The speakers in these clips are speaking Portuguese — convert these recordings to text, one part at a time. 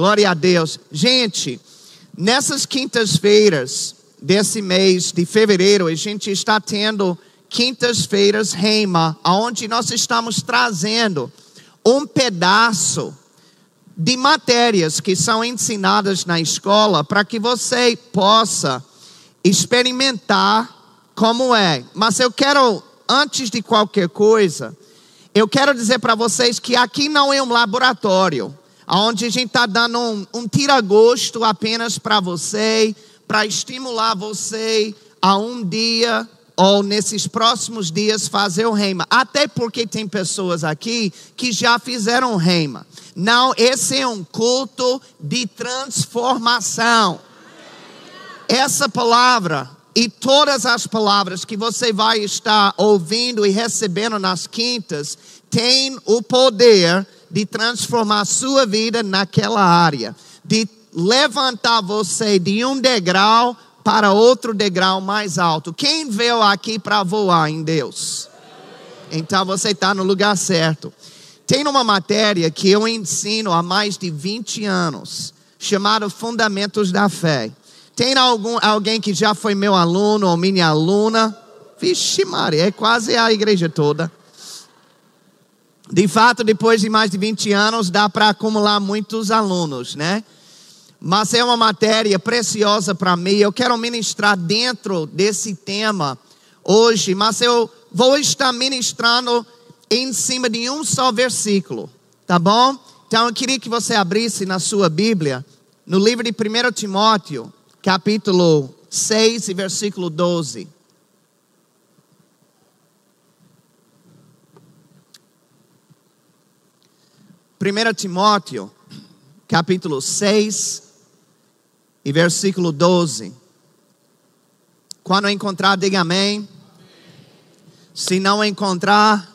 Glória a Deus. Gente, nessas quintas-feiras desse mês de fevereiro, a gente está tendo quintas-feiras Reima, aonde nós estamos trazendo um pedaço de matérias que são ensinadas na escola para que você possa experimentar como é. Mas eu quero, antes de qualquer coisa, eu quero dizer para vocês que aqui não é um laboratório, onde a gente está dando um, um tira-gosto apenas para você, para estimular você a um dia ou nesses próximos dias fazer o reima. Até porque tem pessoas aqui que já fizeram reima. Não, esse é um culto de transformação. Essa palavra e todas as palavras que você vai estar ouvindo e recebendo nas quintas tem o poder de transformar sua vida naquela área, de levantar você de um degrau para outro degrau mais alto. Quem veio aqui para voar em Deus? Então você está no lugar certo. Tem uma matéria que eu ensino há mais de 20 anos, chamada Fundamentos da Fé. Tem algum, alguém que já foi meu aluno ou minha aluna? Vixe, Maria, é quase a igreja toda. De fato, depois de mais de 20 anos, dá para acumular muitos alunos, né? mas é uma matéria preciosa para mim. Eu quero ministrar dentro desse tema hoje, mas eu vou estar ministrando em cima de um só versículo, tá bom? Então eu queria que você abrisse na sua Bíblia, no livro de 1 Timóteo, capítulo 6 e versículo 12. Primeiro Timóteo, capítulo 6, e versículo 12. Quando encontrar, diga amém. Se não encontrar,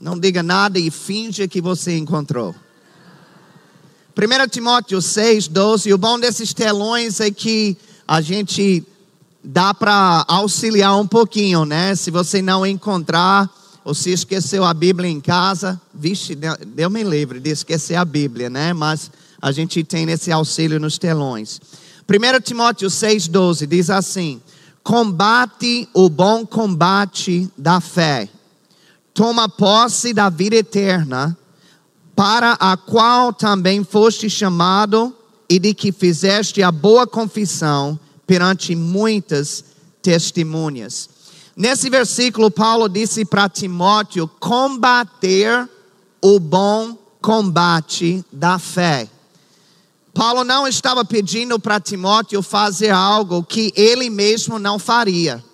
não diga nada e finja que você encontrou. 1 Timóteo 6, 12. O bom desses telões é que a gente dá para auxiliar um pouquinho, né? Se você não encontrar ou se esqueceu a Bíblia em casa, vixe, deu me livre de esquecer a Bíblia, né? Mas a gente tem esse auxílio nos telões. 1 Timóteo 6,12 diz assim: Combate o bom combate da fé, toma posse da vida eterna, para a qual também foste chamado e de que fizeste a boa confissão perante muitas testemunhas. Nesse versículo, Paulo disse para Timóteo combater o bom combate da fé. Paulo não estava pedindo para Timóteo fazer algo que ele mesmo não faria.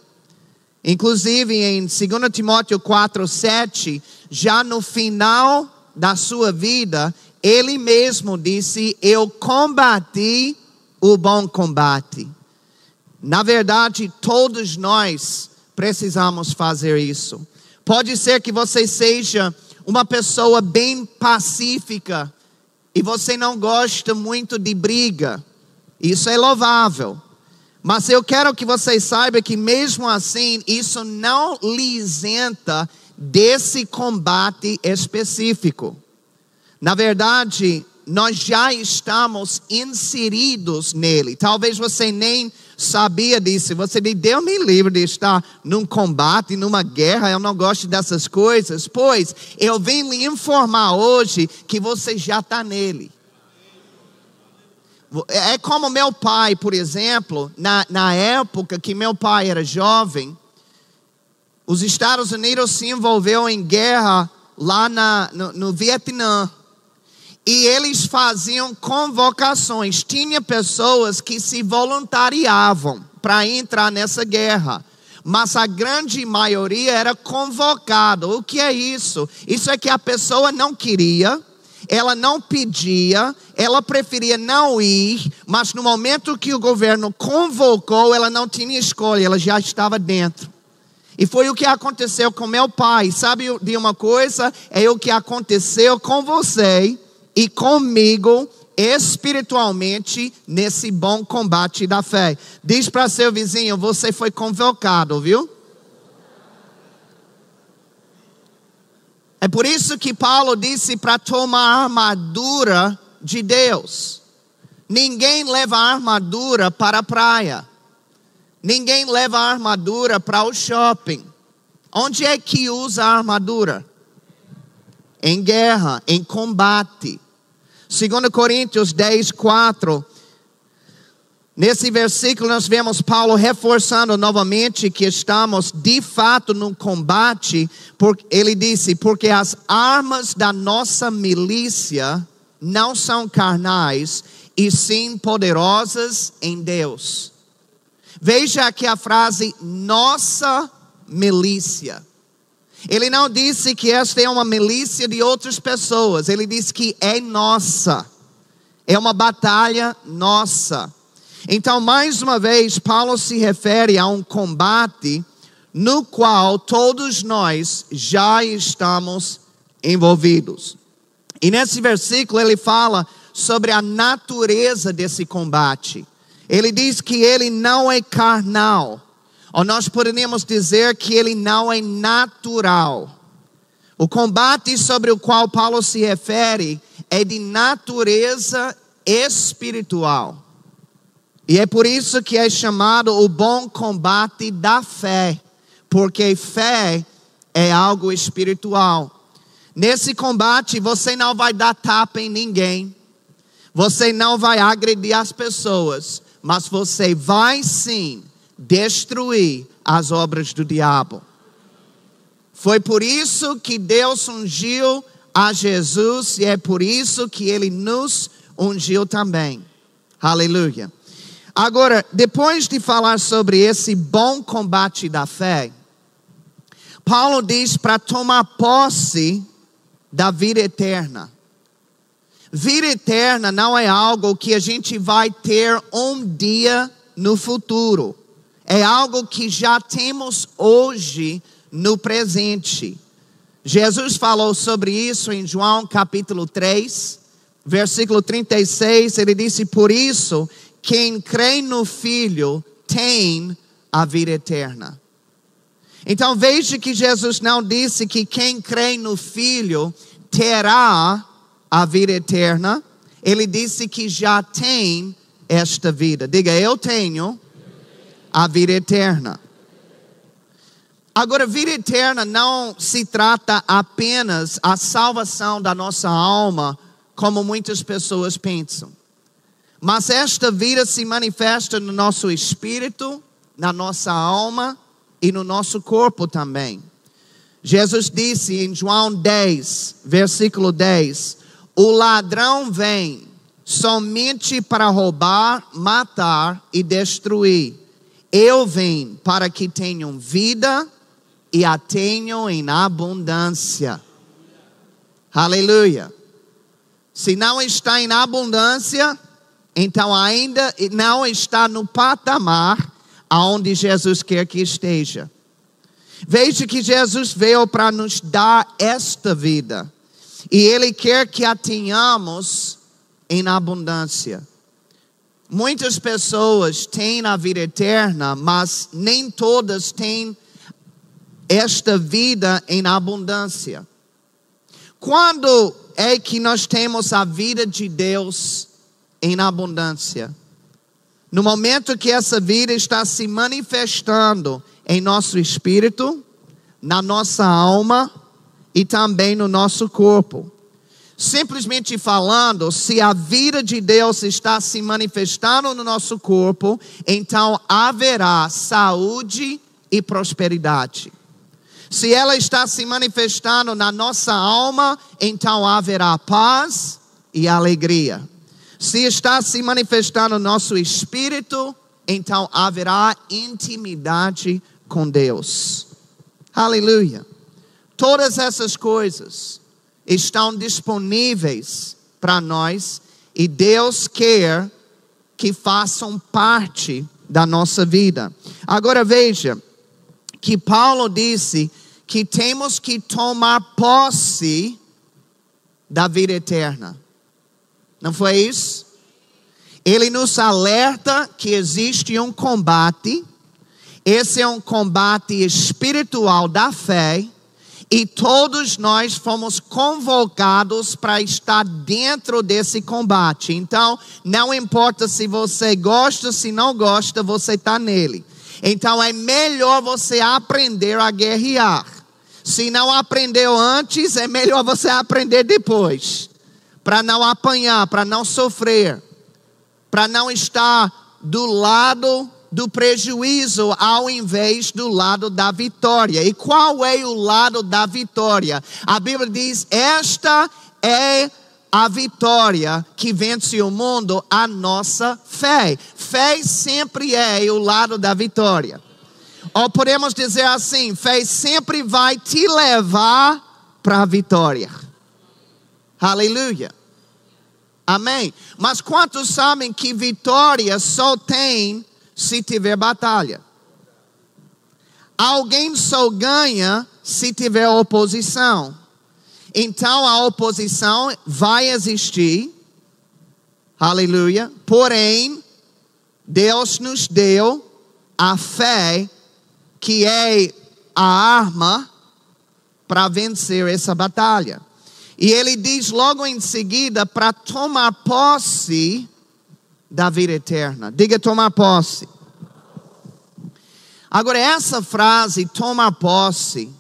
Inclusive em 2 Timóteo 4, 7, já no final da sua vida, ele mesmo disse: Eu combati o bom combate. Na verdade, todos nós precisamos fazer isso. Pode ser que você seja uma pessoa bem pacífica, e você não gosta muito de briga, isso é louvável. Mas eu quero que vocês saibam que mesmo assim, isso não lhe isenta desse combate específico. Na verdade, nós já estamos inseridos nele. Talvez você nem sabia disso. Você diz, Deus me livre de estar num combate, numa guerra, eu não gosto dessas coisas. Pois, eu vim lhe informar hoje que você já está nele. É como meu pai, por exemplo, na, na época que meu pai era jovem, os Estados Unidos se envolveu em guerra lá na, no, no Vietnã. E eles faziam convocações. Tinha pessoas que se voluntariavam para entrar nessa guerra. Mas a grande maioria era convocada. O que é isso? Isso é que a pessoa não queria, ela não pedia, ela preferia não ir, mas no momento que o governo convocou, ela não tinha escolha, ela já estava dentro. E foi o que aconteceu com meu pai. Sabe de uma coisa? É o que aconteceu com você e comigo espiritualmente nesse bom combate da fé. Diz para seu vizinho: você foi convocado, viu? É por isso que Paulo disse para tomar a armadura de Deus. Ninguém leva armadura para a praia. Ninguém leva armadura para o shopping. Onde é que usa a armadura? Em guerra, em combate. 2 Coríntios 10, 4. Nesse versículo nós vemos Paulo reforçando novamente que estamos de fato no combate, porque ele disse: porque as armas da nossa milícia não são carnais, e sim poderosas em Deus. Veja aqui a frase nossa milícia. Ele não disse que esta é uma milícia de outras pessoas, ele disse que é nossa. É uma batalha nossa. Então, mais uma vez, Paulo se refere a um combate no qual todos nós já estamos envolvidos. E nesse versículo ele fala sobre a natureza desse combate. Ele diz que ele não é carnal, ou nós poderíamos dizer que ele não é natural. O combate sobre o qual Paulo se refere é de natureza espiritual. E é por isso que é chamado o bom combate da fé, porque fé é algo espiritual. Nesse combate você não vai dar tapa em ninguém, você não vai agredir as pessoas, mas você vai sim destruir as obras do diabo. Foi por isso que Deus ungiu a Jesus e é por isso que ele nos ungiu também. Aleluia. Agora, depois de falar sobre esse bom combate da fé, Paulo diz para tomar posse da vida eterna. Vida eterna não é algo que a gente vai ter um dia no futuro. É algo que já temos hoje no presente. Jesus falou sobre isso em João capítulo 3, versículo 36. Ele disse: Por isso, quem crê no Filho tem a vida eterna. Então veja que Jesus não disse que quem crê no Filho terá a vida eterna, ele disse que já tem esta vida. Diga, eu tenho a vida eterna. Agora, vida eterna não se trata apenas a salvação da nossa alma, como muitas pessoas pensam. Mas esta vida se manifesta no nosso espírito, na nossa alma e no nosso corpo também. Jesus disse em João 10, versículo 10: O ladrão vem somente para roubar, matar e destruir. Eu vim para que tenham vida e a tenham em abundância. Aleluia. Se não está em abundância, então ainda não está no patamar aonde Jesus quer que esteja. Veja que Jesus veio para nos dar esta vida. E Ele quer que a tenhamos em abundância. Muitas pessoas têm a vida eterna, mas nem todas têm esta vida em abundância. Quando é que nós temos a vida de Deus em abundância? No momento que essa vida está se manifestando em nosso espírito, na nossa alma e também no nosso corpo. Simplesmente falando, se a vida de Deus está se manifestando no nosso corpo, então haverá saúde e prosperidade. Se ela está se manifestando na nossa alma, então haverá paz e alegria. Se está se manifestando no nosso espírito, então haverá intimidade com Deus. Aleluia. Todas essas coisas estão disponíveis para nós e Deus quer que façam parte da nossa vida. Agora veja que Paulo disse que temos que tomar posse da vida eterna. Não foi isso? Ele nos alerta que existe um combate esse é um combate espiritual da fé E todos nós fomos convocados para estar dentro desse combate. Então, não importa se você gosta, se não gosta, você está nele. Então, é melhor você aprender a guerrear. Se não aprendeu antes, é melhor você aprender depois. Para não apanhar, para não sofrer, para não estar do lado do prejuízo ao invés do lado da vitória. E qual é o lado da vitória? A Bíblia diz: esta é a vitória que vence o mundo, a nossa fé. Fé sempre é o lado da vitória. Ou podemos dizer assim: fé sempre vai te levar para a vitória. Aleluia. Amém. Mas quantos sabem que vitória só tem se tiver batalha. Alguém só ganha se tiver oposição. Então a oposição vai existir. Aleluia. Porém, Deus nos deu a fé, que é a arma para vencer essa batalha. E ele diz logo em seguida para tomar posse da vida eterna. Diga tomar posse. Agora, essa frase, tomar posse,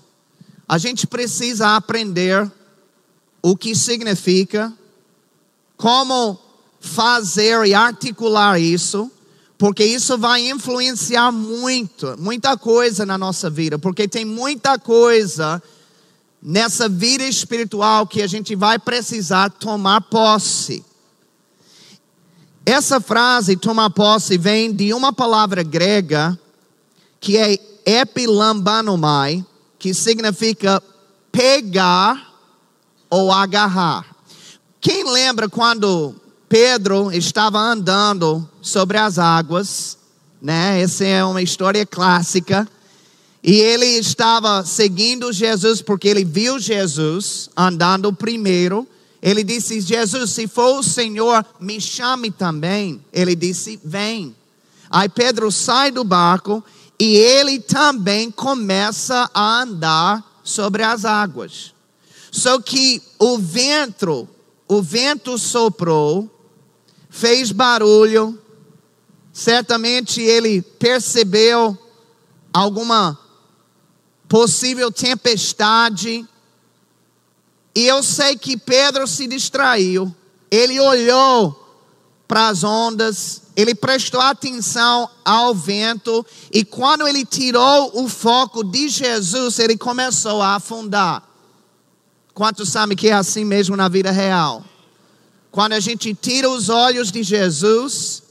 a gente precisa aprender o que significa, como fazer e articular isso, porque isso vai influenciar muito, muita coisa na nossa vida, porque tem muita coisa nessa vida espiritual que a gente vai precisar tomar posse. Essa frase, tomar posse, vem de uma palavra grega que é epilambanomai, que significa pegar ou agarrar. Quem lembra quando Pedro estava andando sobre as águas, né? Essa é uma história clássica. E ele estava seguindo Jesus porque ele viu Jesus andando primeiro. Ele disse: Jesus, se for o Senhor, me chame também. Ele disse: Vem. Aí Pedro sai do barco e ele também começa a andar sobre as águas. Só que o vento, o vento soprou, fez barulho. Certamente ele percebeu alguma possível tempestade e eu sei que Pedro se distraiu. Ele olhou para as ondas, ele prestou atenção ao vento, e quando ele tirou o foco de Jesus, ele começou a afundar. Quantos sabem que é assim mesmo na vida real? Quando a gente tira os olhos de Jesus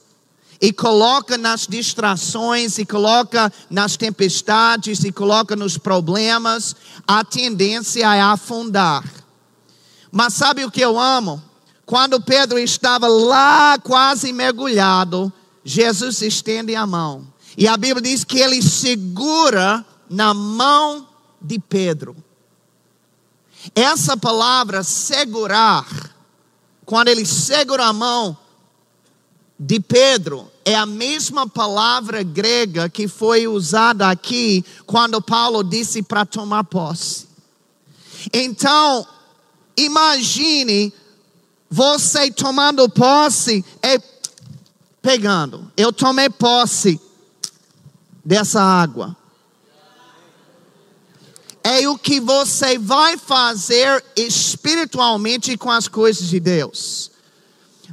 e coloca nas distrações, e coloca nas tempestades, e coloca nos problemas, a tendência é afundar. Mas sabe o que eu amo? Quando Pedro estava lá quase mergulhado, Jesus estende a mão. E a Bíblia diz que ele segura na mão de Pedro. Essa palavra segurar, quando ele segura a mão de Pedro, é a mesma palavra grega que foi usada aqui quando Paulo disse para tomar posse. Então, Imagine você tomando posse é pegando. Eu tomei posse dessa água. É o que você vai fazer espiritualmente com as coisas de Deus.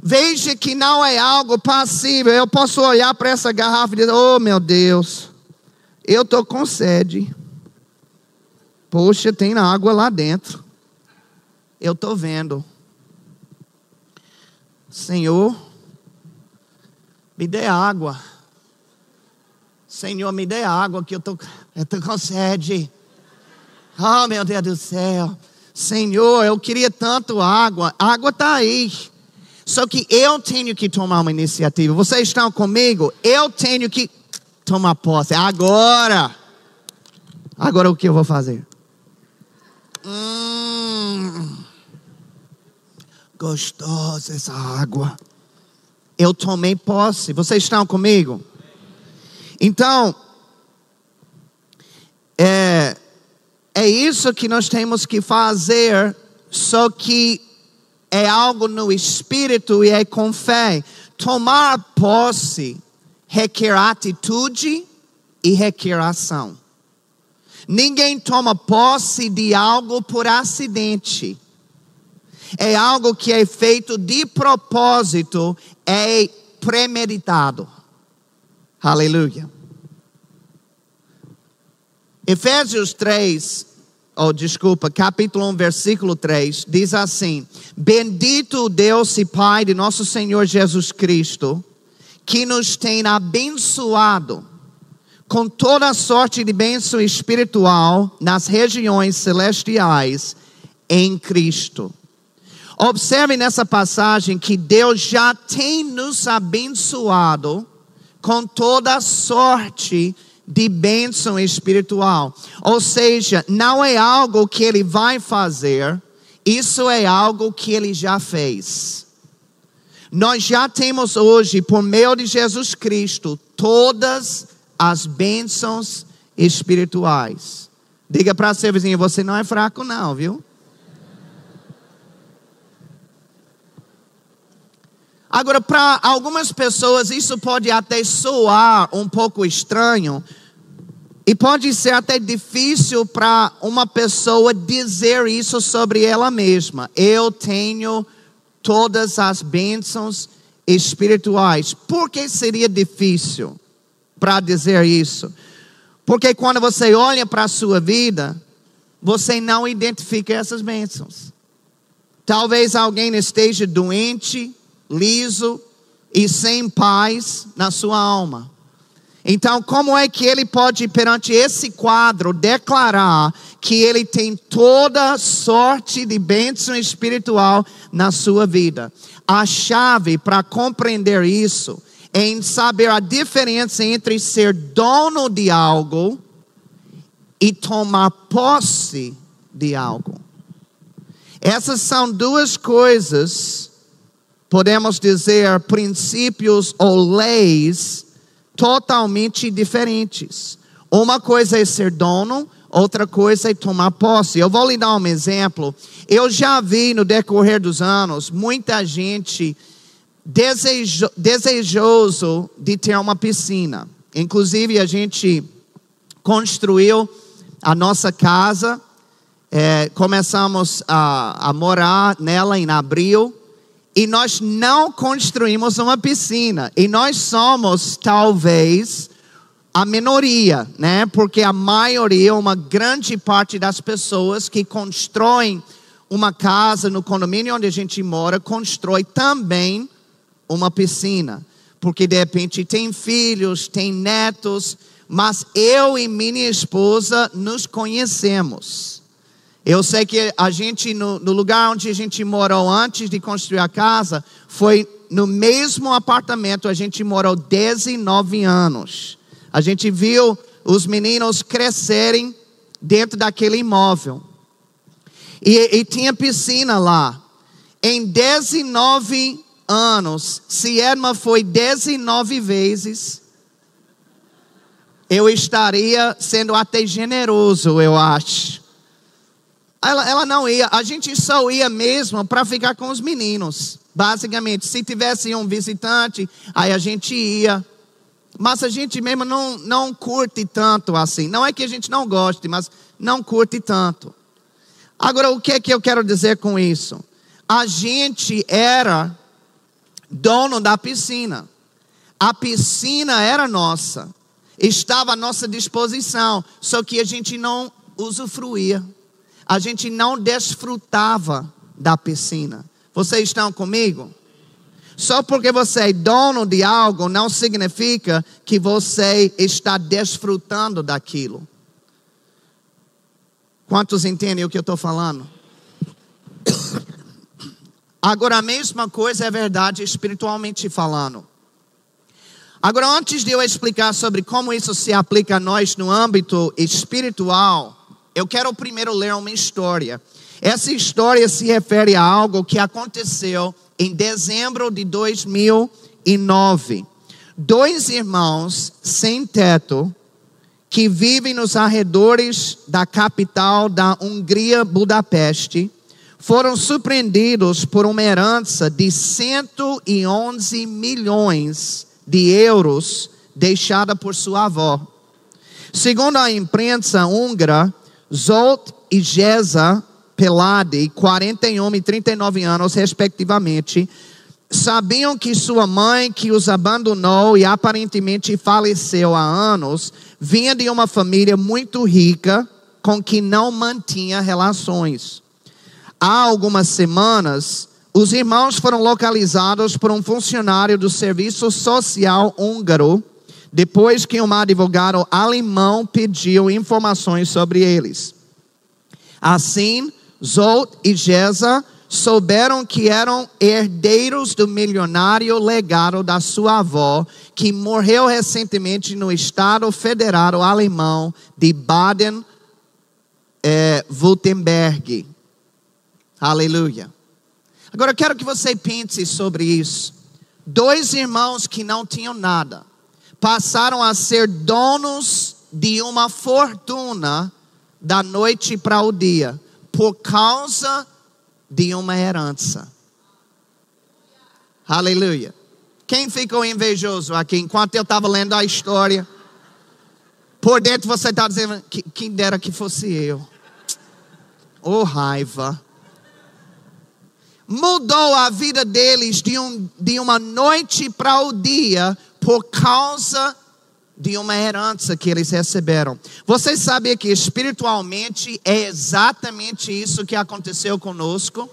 Veja que não é algo passível. Eu posso olhar para essa garrafa e dizer: Oh meu Deus, eu estou com sede. Poxa, tem água lá dentro eu estou vendo. Senhor, me dê água. Senhor, me dê água que eu tô, eu tô com sede. Oh, meu Deus do céu. Senhor, eu queria tanto água. Água está aí. Só que eu tenho que tomar uma iniciativa. Vocês estão comigo? Eu tenho que tomar posse. Agora. Agora o que eu vou fazer? Hum gostosa essa água. Eu tomei posse. Vocês estão comigo? Então, é, é isso que nós temos que fazer, só que é algo no espírito e é com fé. Tomar posse requer atitude e requer ação. Ninguém toma posse de algo por acidente. É algo que é feito de propósito, é premeditado. Aleluia. Efésios 3, oh, desculpa, capítulo 1, versículo 3, diz assim: Bendito Deus e Pai de nosso Senhor Jesus Cristo, que nos tem abençoado com toda sorte de bênção espiritual nas regiões celestiais em Cristo. Observe nessa passagem que Deus já tem nos abençoado com toda sorte de bênção espiritual. Ou seja, não é algo que Ele vai fazer, isso é algo que Ele já fez. Nós já temos hoje, por meio de Jesus Cristo, todas as bênçãos espirituais. Diga para seu vizinho, você não é fraco não, viu? Agora, para algumas pessoas, isso pode até soar um pouco estranho, e pode ser até difícil para uma pessoa dizer isso sobre ela mesma. Eu tenho todas as bênçãos espirituais. Por que seria difícil? para dizer isso. Porque quando você olha para a sua vida, você não identifica essas bênçãos. Talvez alguém esteja doente, liso e sem paz na sua alma. Então, como é que ele pode, perante esse quadro, declarar que ele tem toda sorte de bênção espiritual na sua vida? A chave para compreender isso em saber a diferença entre ser dono de algo e tomar posse de algo. Essas são duas coisas, podemos dizer, princípios ou leis totalmente diferentes. Uma coisa é ser dono, outra coisa é tomar posse. Eu vou lhe dar um exemplo. Eu já vi no decorrer dos anos muita gente desejo, desejoso de ter uma piscina. Inclusive, a gente construiu a nossa casa, é, começamos a, a morar nela em abril, e nós não construímos uma piscina. E nós somos, talvez, a minoria, né? Porque a maioria, uma grande parte das pessoas que constroem uma casa no condomínio onde a gente mora, constrói também uma piscina, porque de repente tem filhos, tem netos, mas eu e minha esposa nos conhecemos. Eu sei que a gente, no, no, lugar onde a gente morou antes de construir a casa, foi no mesmo apartamento, a gente morou 19 anos. A gente viu os meninos crescerem dentro daquele imóvel. E, e tinha piscina lá. Em 19 anos, se Edma foi 19 vezes, eu estaria sendo até generoso, eu acho. Ela, ela não ia, a gente só ia mesmo para ficar com os meninos. Basicamente, se tivesse um visitante, aí a gente ia. Mas a gente mesmo não, não curte tanto assim. Não é que a gente não goste, mas não curte tanto. Agora, o que é que eu quero dizer com isso? A gente era dono da piscina. A piscina era nossa, estava à nossa disposição, só que a gente não usufruía, a gente não desfrutava da piscina. Vocês estão comigo? Só porque você é dono de algo não significa que você está desfrutando daquilo. Quantos entendem o que eu estou falando? Agora, a mesma coisa é verdade espiritualmente falando. Agora, antes de eu explicar sobre como isso se aplica a nós no âmbito espiritual, eu quero primeiro ler uma história. Essa história se refere a algo que aconteceu em dezembro de 2009. Dois irmãos sem teto que vivem nos arredores da capital da Hungria, Budapeste, foram surpreendidos por uma herança de 111 milhões de euros deixada por sua avó. Segundo a imprensa húngara, Zolt e Geza Pelade, 41 e 39 anos, respectivamente, sabiam que sua mãe, que os abandonou e aparentemente faleceu há anos, vinha de uma família muito rica com que não mantinha relações. Há algumas semanas, os irmãos foram localizados por um funcionário do Serviço Social húngaro, depois que um advogado alemão pediu informações sobre eles. Assim, Zolt e Geza souberam que eram herdeiros do milionário legado da sua avó, que morreu recentemente no estado federal alemão de Baden-Württemberg. Aleluia. Agora eu quero que você pense sobre isso. Dois irmãos que não tinham nada passaram a ser donos de uma fortuna da noite para o dia, por causa de uma herança. Aleluia. Quem ficou invejoso aqui enquanto eu estava lendo a história? Por dentro você está dizendo, quem dera que fosse eu. Oh raiva. Mudou a vida deles de, um, de uma noite para o dia por causa de uma herança que eles receberam. Vocês sabem que espiritualmente é exatamente isso que aconteceu conosco?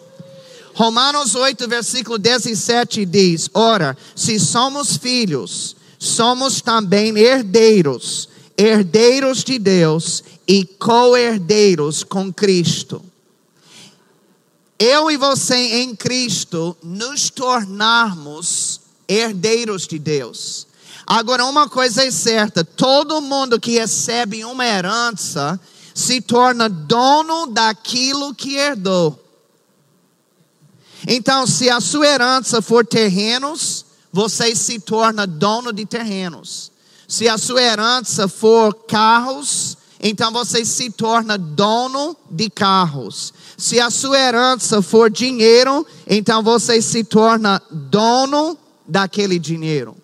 Romanos 8, versículo 17 diz: Ora, se somos filhos, somos também herdeiros, herdeiros de Deus e co-herdeiros com Cristo. Eu e você em Cristo nos tornarmos herdeiros de Deus. Agora, uma coisa é certa: todo mundo que recebe uma herança se torna dono daquilo que herdou. Então, se a sua herança for terrenos, você se torna dono de terrenos. Se a sua herança for carros, então você se torna dono de carros. Se a sua herança for dinheiro, então você se torna dono daquele dinheiro.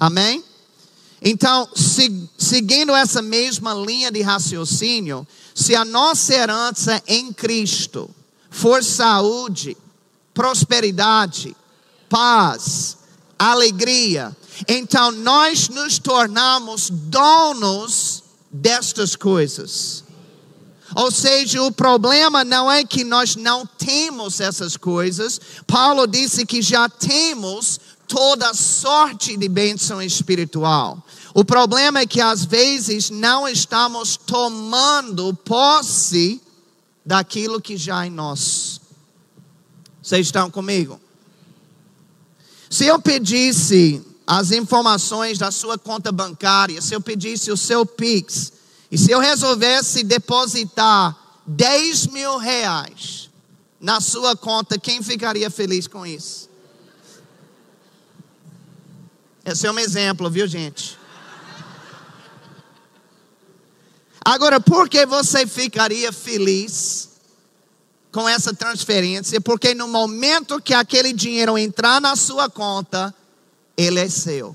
Amém? Então, se, seguindo essa mesma linha de raciocínio, se a nossa herança em Cristo for saúde, prosperidade, paz, alegria, então nós nos tornamos donos destas coisas. Ou seja, o problema não é que nós não temos essas coisas. Paulo disse que já temos toda sorte de bênção espiritual. O problema é que às vezes não estamos tomando posse daquilo que já é nosso. Vocês estão comigo? Se eu pedisse as informações da sua conta bancária, se eu pedisse o seu Pix, e se eu resolvesse depositar 10 mil reais na sua conta, quem ficaria feliz com isso? Esse é um exemplo, viu, gente? Agora, por que você ficaria feliz com essa transferência? Porque no momento que aquele dinheiro entrar na sua conta, ele é seu.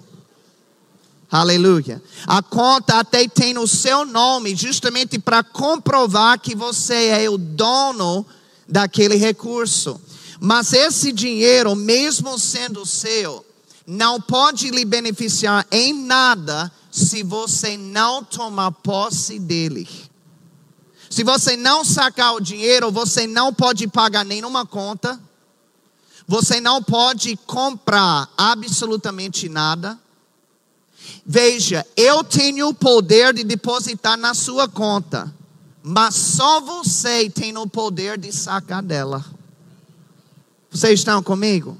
Aleluia. A conta até tem o seu nome, justamente para comprovar que você é o dono daquele recurso. Mas esse dinheiro, mesmo sendo seu, não pode lhe beneficiar em nada se você não tomar posse dele. Se você não sacar o dinheiro, você não pode pagar nenhuma conta, você não pode comprar absolutamente nada. Veja, eu tenho o poder de depositar na sua conta, mas só você tem o poder de sacar dela. Vocês estão comigo?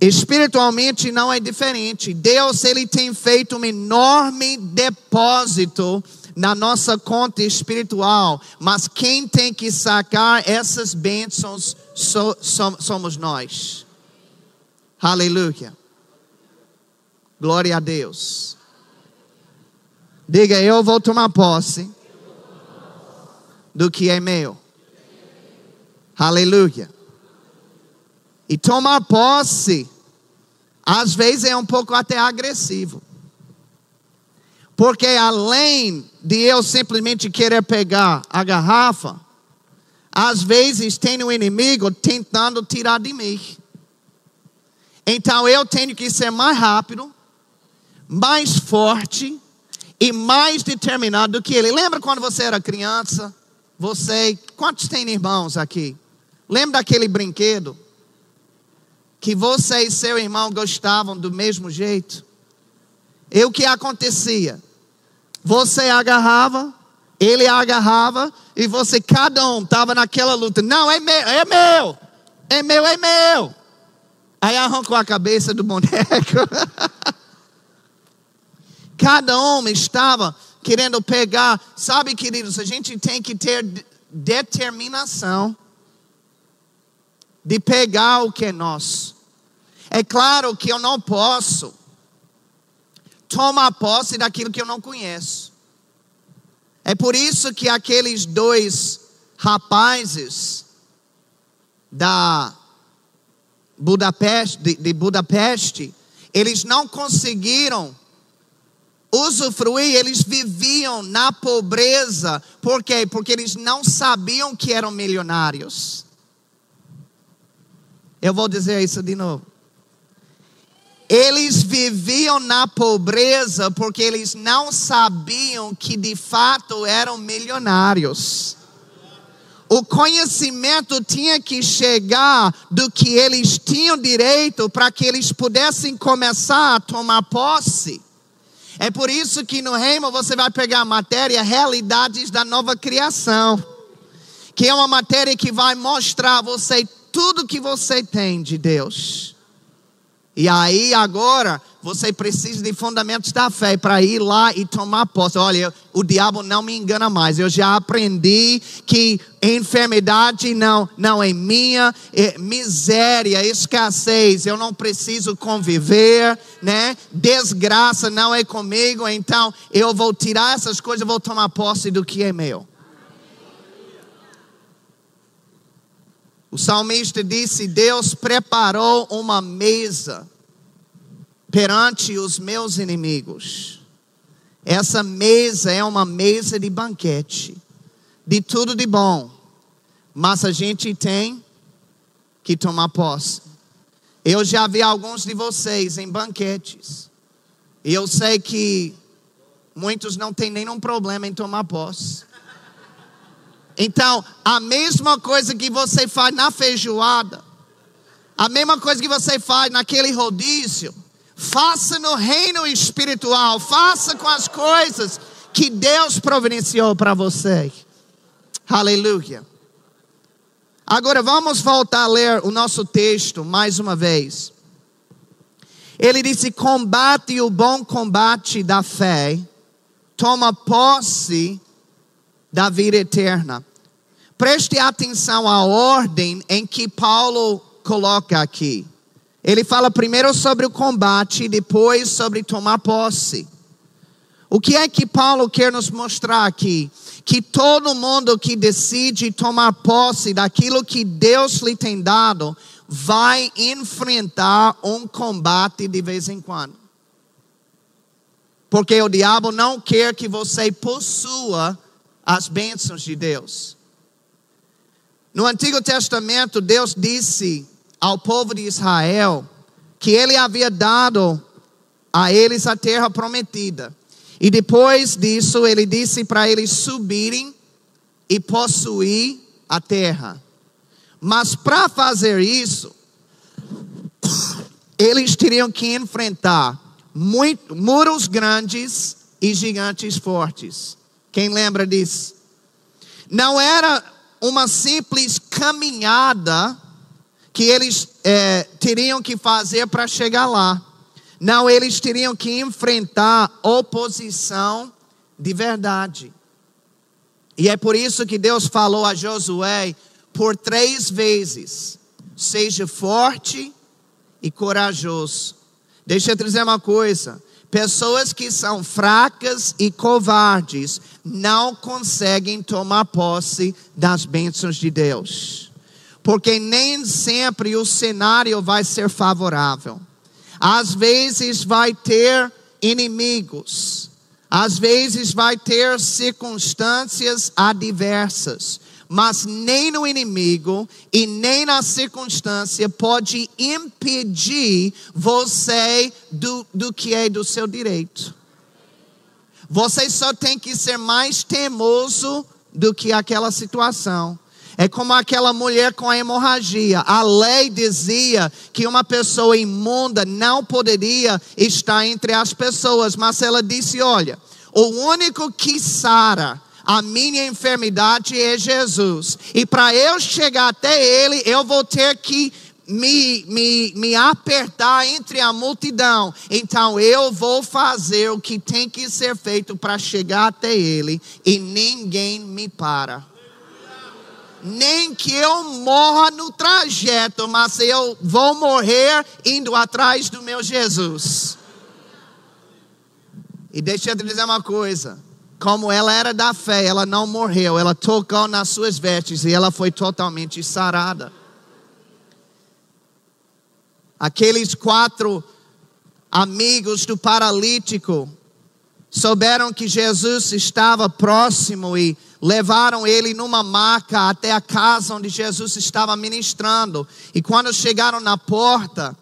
Espiritualmente não é diferente. Deus ele tem feito um enorme depósito na nossa conta espiritual, mas quem tem que sacar essas bênçãos so, so, somos nós. Aleluia. Glória a Deus. Diga, eu vou tomar posse do que é meu. Aleluia. E tomar posse, às vezes é um pouco até agressivo. Porque além de eu simplesmente querer pegar a garrafa, às vezes tem um inimigo tentando tirar de mim. Então eu tenho que ser mais rápido, mais forte e mais determinado do que ele. Lembra quando você era criança? Você, quantos têm irmãos aqui? Lembra daquele brinquedo que você e seu irmão gostavam do mesmo jeito? E o que acontecia? Você agarrava, ele agarrava, e você, cada um, estava naquela luta. Não, é meu, é meu, é meu, é meu. Aí arrancou a cabeça do boneco. cada homem estava querendo pegar. Sabe, queridos, a gente tem que ter determinação de pegar o que é nosso. É claro que eu não posso tomar posse daquilo que eu não conheço. É por isso que aqueles dois rapazes da Budapeste, de, de Budapeste, eles não conseguiram usufruir, eles viviam na pobreza. Por quê? Porque eles não sabiam que eram milionários. Eu vou dizer isso de novo. Eles viviam na pobreza porque eles não sabiam que de fato eram milionários. O conhecimento tinha que chegar do que eles tinham direito para que eles pudessem começar a tomar posse. É por isso que no reino você vai pegar a matéria Realidades da Nova Criação, que é uma matéria que vai mostrar a você tudo que você tem de Deus. E aí agora você precisa de fundamentos da fé para ir lá e tomar posse. Olha, o diabo não me engana mais. Eu já aprendi que enfermidade não, não é minha, é miséria, escassez, eu não preciso conviver, né? Desgraça não é comigo, então eu vou tirar essas coisas, vou tomar posse do que é meu. O salmista disse: Deus preparou uma mesa perante os meus inimigos. Essa mesa é uma mesa de banquete, de tudo de bom, mas a gente tem que tomar posse. Eu já vi alguns de vocês em banquetes, e eu sei que muitos não têm nenhum problema em tomar posse. Então, a mesma coisa que você faz na feijoada, a mesma coisa que você faz naquele rodízio, faça no reino espiritual, faça com as coisas que Deus providenciou para você. Aleluia. Agora vamos voltar a ler o nosso texto mais uma vez. Ele disse: combate o bom combate da fé, toma posse da vida eterna. Preste atenção à ordem em que Paulo coloca aqui. Ele fala primeiro sobre o combate, depois sobre tomar posse. O que é que Paulo quer nos mostrar aqui? Que todo mundo que decide tomar posse daquilo que Deus lhe tem dado, vai enfrentar um combate de vez em quando. Porque o diabo não quer que você possua as bênçãos de Deus. No Antigo Testamento, Deus disse ao povo de Israel que ele havia dado a eles a terra prometida. E depois disso, ele disse para eles subirem e possuir a terra. Mas para fazer isso, eles teriam que enfrentar muito, muros grandes e gigantes fortes. Quem lembra disso? Não era uma simples caminhada que eles é, teriam que fazer para chegar lá. Não, eles teriam que enfrentar oposição de verdade. E é por isso que Deus falou a Josué por três vezes: seja forte e corajoso. Deixa eu te dizer uma coisa: Pessoas que são fracas e covardes não conseguem tomar posse das bênçãos de Deus. Porque nem sempre o cenário vai ser favorável. Às vezes vai ter inimigos. Às vezes vai ter circunstâncias adversas mas nem no inimigo e nem na circunstância pode impedir você do, do que é do seu direito. Você só tem que ser mais teimoso do que aquela situação. É como aquela mulher com a hemorragia. A lei dizia que uma pessoa imunda não poderia estar entre as pessoas, mas ela disse: olha, o único que sara a minha enfermidade é Jesus. E para eu chegar até Ele, eu vou ter que me, me, me apertar entre a multidão. Então eu vou fazer o que tem que ser feito para chegar até Ele. E ninguém me para. Nem que eu morra no trajeto, mas eu vou morrer indo atrás do meu Jesus. E deixa eu te dizer uma coisa como ela era da fé, ela não morreu, ela tocou nas suas vestes e ela foi totalmente sarada. Aqueles quatro amigos do paralítico souberam que Jesus estava próximo e levaram ele numa maca até a casa onde Jesus estava ministrando. E quando chegaram na porta,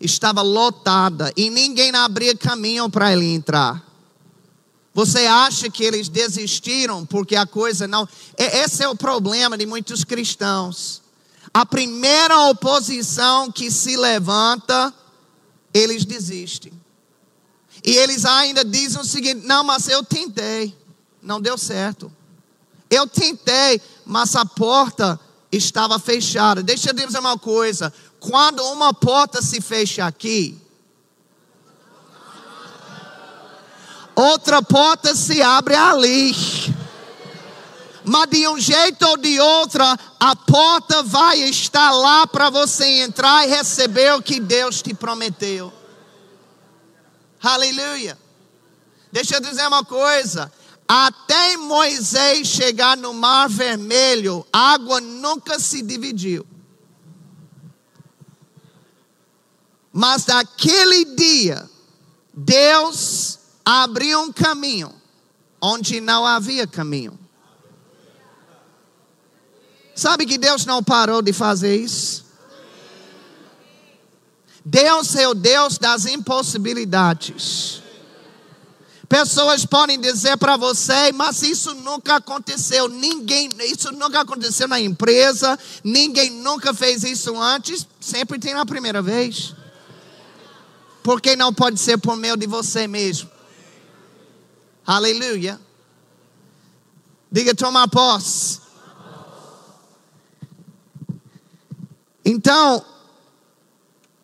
estava lotada e ninguém abria caminho para ele entrar. Você acha que eles desistiram porque a coisa não. Esse é o problema de muitos cristãos. A primeira oposição que se levanta, eles desistem. E eles ainda dizem o seguinte: não, mas eu tentei, não deu certo. Eu tentei, mas a porta estava fechada. Deixa eu dizer uma coisa: quando uma porta se fecha aqui, outra porta se abre ali. Mas de um jeito ou de outro, a porta vai estar lá para você entrar e receber o que Deus te prometeu. Aleluia. Deixa eu dizer uma coisa. Até Moisés chegar no Mar Vermelho, a água nunca se dividiu. Mas naquele dia, Deus abriu um caminho onde não havia caminho. Sabe que Deus não parou de fazer isso? Deus é o Deus das impossibilidades. Pessoas podem dizer para você, mas isso nunca aconteceu. Ninguém, isso nunca aconteceu na empresa. Ninguém nunca fez isso antes. Sempre tem a primeira vez. Por que não pode ser por meio de você mesmo? Aleluia. Diga tomar posse. Então,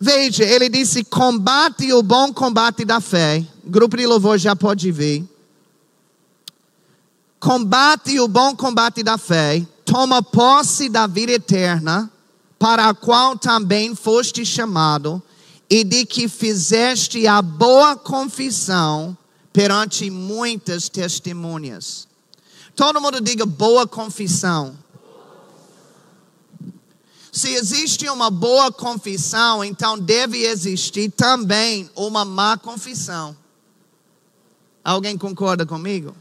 veja, ele disse: combate o bom combate da fé. grupo de louvor já pode vir. Combate o bom combate da fé. Toma posse da vida eterna, para a qual também foste chamado, e de que fizeste a boa confissão perante muitas testemunhas. Todo mundo diga boa confissão. Se existe uma boa confissão, então deve existir também uma má confissão. Alguém concorda comigo?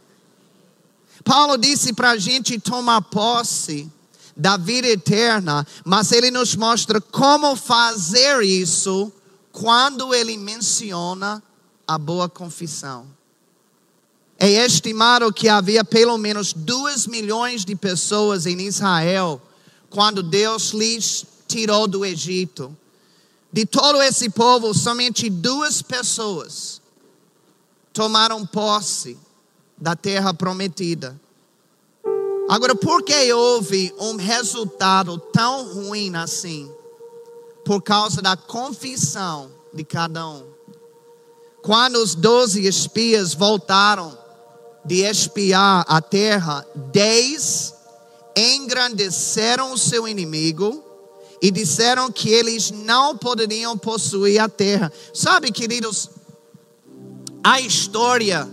Paulo disse para a gente tomar posse da vida eterna, mas ele nos mostra como fazer isso quando ele menciona a boa confissão. É estimado que havia pelo menos 2 milhões de pessoas em Israel quando Deus lhes tirou do Egito. De todo esse povo, somente duas pessoas tomaram posse da terra prometida. Agora, por que houve um resultado tão ruim assim? Por causa da confissão de cada um. Quando os doze espias voltaram de espiar a terra, dez engrandeceram o seu inimigo e disseram que eles não poderiam possuir a terra. Sabe, queridos, a história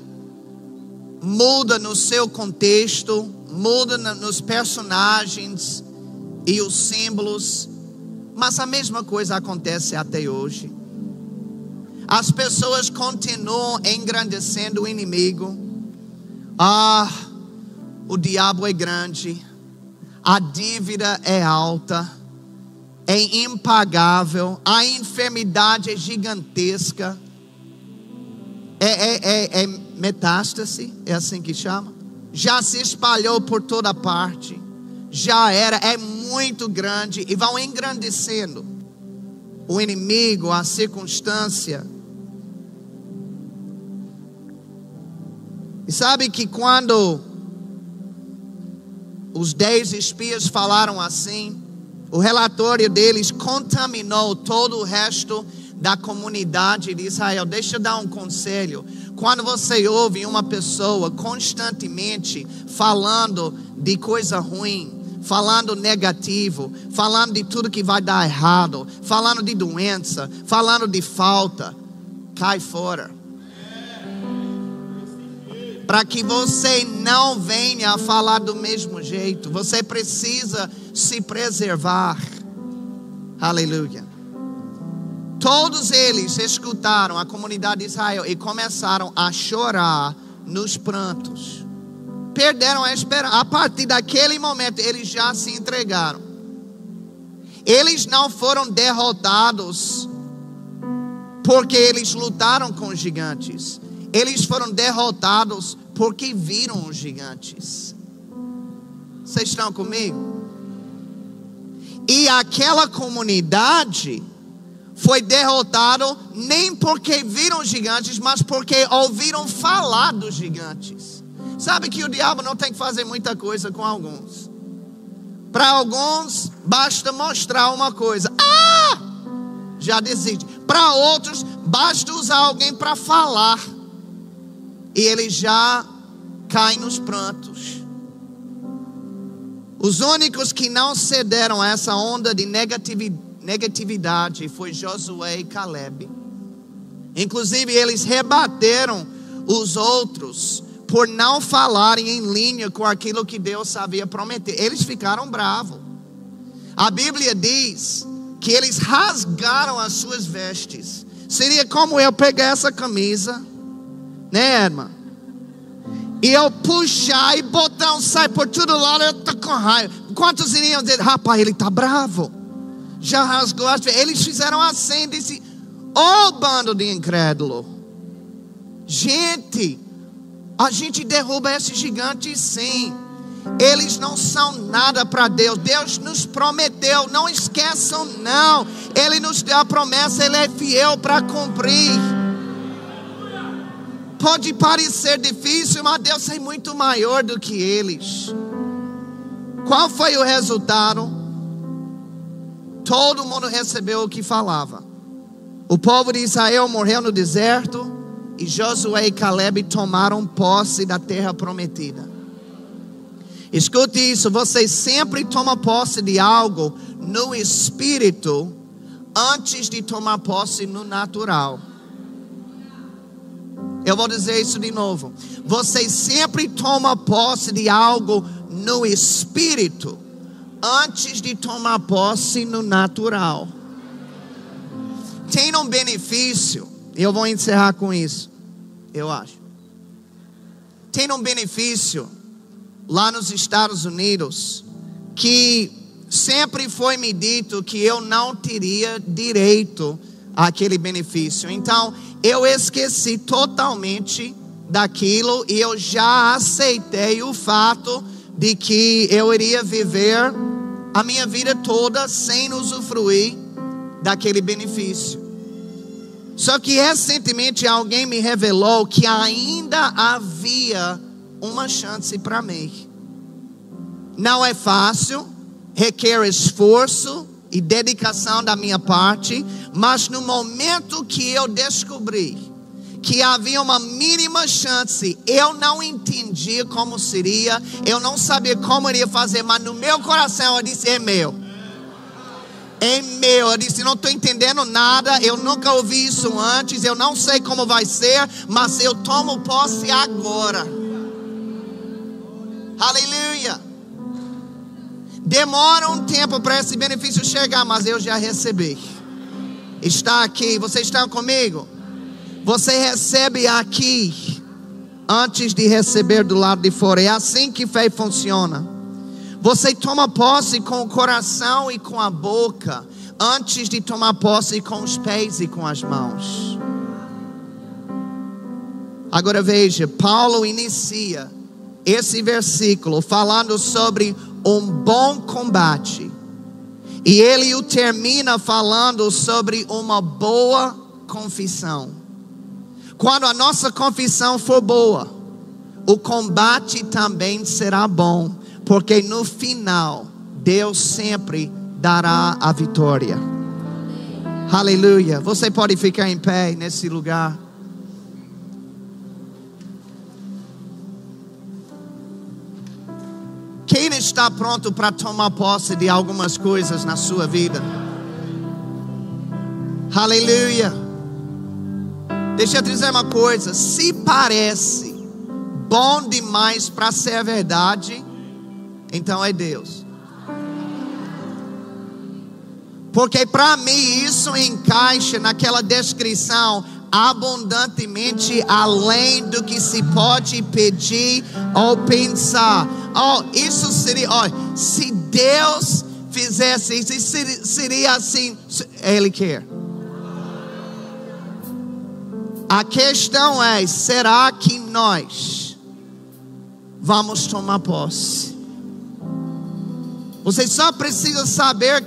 muda no seu contexto, muda nos personagens e os símbolos, mas a mesma coisa acontece até hoje. As pessoas continuam engrandecendo o inimigo. Ah, o diabo é grande, a dívida é alta, é impagável, a enfermidade é gigantesca. É, é, é, é metástase, é assim que chama. Já se espalhou por toda parte, já era, é muito grande e vão engrandecendo o inimigo, a circunstância. E sabe que quando os dez espias falaram assim, o relatório deles contaminou todo o resto da comunidade de Israel. Deixa eu dar um conselho. Quando você ouve uma pessoa constantemente falando de coisa ruim, falando negativo, falando de tudo que vai dar errado, falando de doença, falando de falta, cai fora para que você não venha a falar do mesmo jeito. Você precisa se preservar. Aleluia. Todos eles escutaram a comunidade de Israel e começaram a chorar nos prantos. Perderam a esperança. A partir daquele momento, eles já se entregaram. Eles não foram derrotados porque eles lutaram com os gigantes. Eles foram derrotados porque viram os gigantes. Vocês estão comigo? E aquela comunidade foi derrotada nem porque viram gigantes, mas porque ouviram falar dos gigantes. Sabe que o diabo não tem que fazer muita coisa com alguns. Para alguns, basta mostrar uma coisa. Ah! Já desiste. Para outros, basta usar alguém para falar e ele já cai nos prantos. Os únicos que não cederam a essa onda de negatividade foi Josué e Caleb. Inclusive, eles rebateram os outros por não falarem em linha com aquilo que Deus havia prometido. Eles ficaram bravos. A Bíblia diz que eles rasgaram as suas vestes. Seria como eu pegar essa camisa né, irmã? E eu puxar e um sai por todo lado, eu tô com raiva. Quantos iriam dizer, rapaz, ele tá bravo? Já rasgou as Eles fizeram assim, disse, ô oh, bando de incrédulo. Gente, a gente derruba esse gigante sim. Eles não são nada para Deus. Deus nos prometeu, não esqueçam, não. Ele nos deu a promessa, Ele é fiel para cumprir. Pode parecer difícil, mas Deus é muito maior do que eles. Qual foi o resultado? Todo mundo recebeu o que falava. O povo de Israel morreu no deserto e Josué e Caleb tomaram posse da terra prometida. Escute isso, você sempre toma posse de algo no espírito antes de tomar posse no natural. Eu vou dizer isso de novo. Você sempre toma posse de algo no espírito antes de tomar posse no natural. Tem um benefício, eu vou encerrar com isso, eu acho. Tem um benefício lá nos Estados Unidos que sempre foi me dito que eu não teria direito àquele benefício. Então, eu esqueci totalmente daquilo e eu já aceitei o fato de que eu iria viver a minha vida toda sem usufruir daquele benefício. Só que recentemente alguém me revelou que ainda havia uma chance para mim. Não é fácil, requer esforço, e dedicação da minha parte, mas no momento que eu descobri que havia uma mínima chance, eu não entendia como seria, eu não sabia como iria fazer, mas no meu coração eu disse: é meu. é meu. Eu disse: não estou entendendo nada, eu nunca ouvi isso antes, eu não sei como vai ser, mas eu tomo posse agora. Aleluia. Demora um tempo para esse benefício chegar, mas eu já recebi. Está aqui, você está comigo? Você recebe aqui antes de receber do lado de fora. É assim que fé funciona. Você toma posse com o coração e com a boca, antes de tomar posse com os pés e com as mãos. Agora veja, Paulo inicia esse versículo falando sobre um bom combate. E ele o termina falando sobre uma boa confissão. Quando a nossa confissão for boa, o combate também será bom, porque no final Deus sempre dará a vitória. Aleluia. Você pode ficar em pé nesse lugar. Está pronto para tomar posse de algumas coisas na sua vida? Aleluia. Deixa eu dizer uma coisa: se parece bom demais para ser verdade, então é Deus. Porque para mim isso encaixa naquela descrição abundantemente além do que se pode pedir ou pensar. Oh, isso seria, oh, se Deus fizesse isso, seria, assim, Ele quer. A questão é: será que nós vamos tomar posse? Você só precisa saber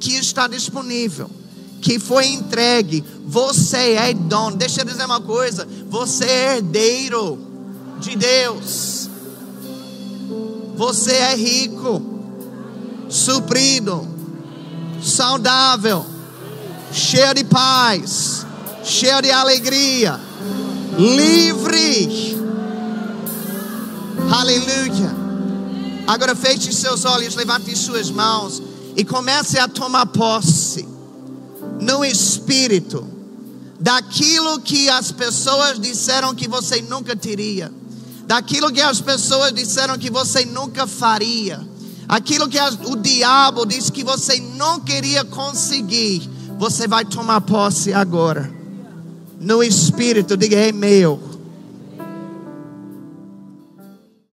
que está disponível que foi entregue. Você é dono. Deixa eu dizer uma coisa: você é herdeiro de Deus. Você é rico, suprido, saudável, cheio de paz, cheio de alegria, livre. Aleluia. Agora feche seus olhos, levante suas mãos e comece a tomar posse no espírito daquilo que as pessoas disseram que você nunca teria, daquilo que as pessoas disseram que você nunca faria, aquilo que o diabo disse que você não queria conseguir, você vai tomar posse agora. No espírito, diga: é meu,